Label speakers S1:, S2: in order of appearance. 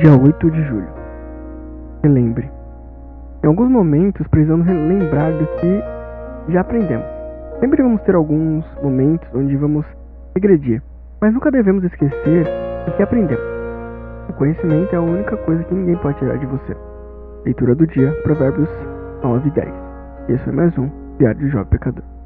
S1: dia 8 de julho. Relembre. Em alguns momentos precisamos lembrar do que já aprendemos. Sempre vamos ter alguns momentos onde vamos regredir, mas nunca devemos esquecer o que aprendemos. O conhecimento é a única coisa que ninguém pode tirar de você. Leitura do dia, Provérbios 9 e 10. Esse foi mais um Diário de Jovem Pecador.